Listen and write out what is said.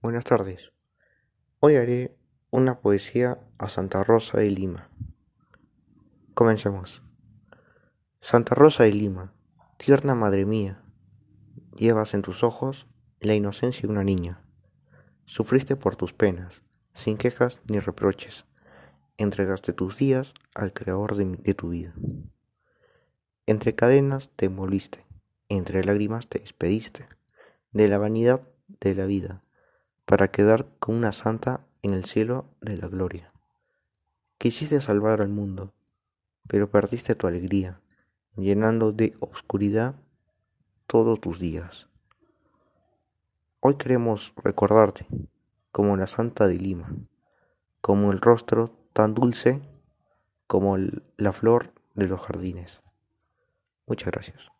Buenas tardes. Hoy haré una poesía a Santa Rosa de Lima. Comencemos. Santa Rosa de Lima, tierna madre mía, llevas en tus ojos la inocencia de una niña. Sufriste por tus penas, sin quejas ni reproches. Entregaste tus días al creador de, tu vida. Entre cadenas te moliste, entre lágrimas te despediste de la vanidad de la vida para quedar con una santa en el cielo de la gloria. Quisiste salvar al mundo, pero perdiste tu alegría, llenando de oscuridad todos tus días. Hoy queremos recordarte como la Santa de Lima, como el rostro tan dulce como la flor de los jardines. Muchas gracias.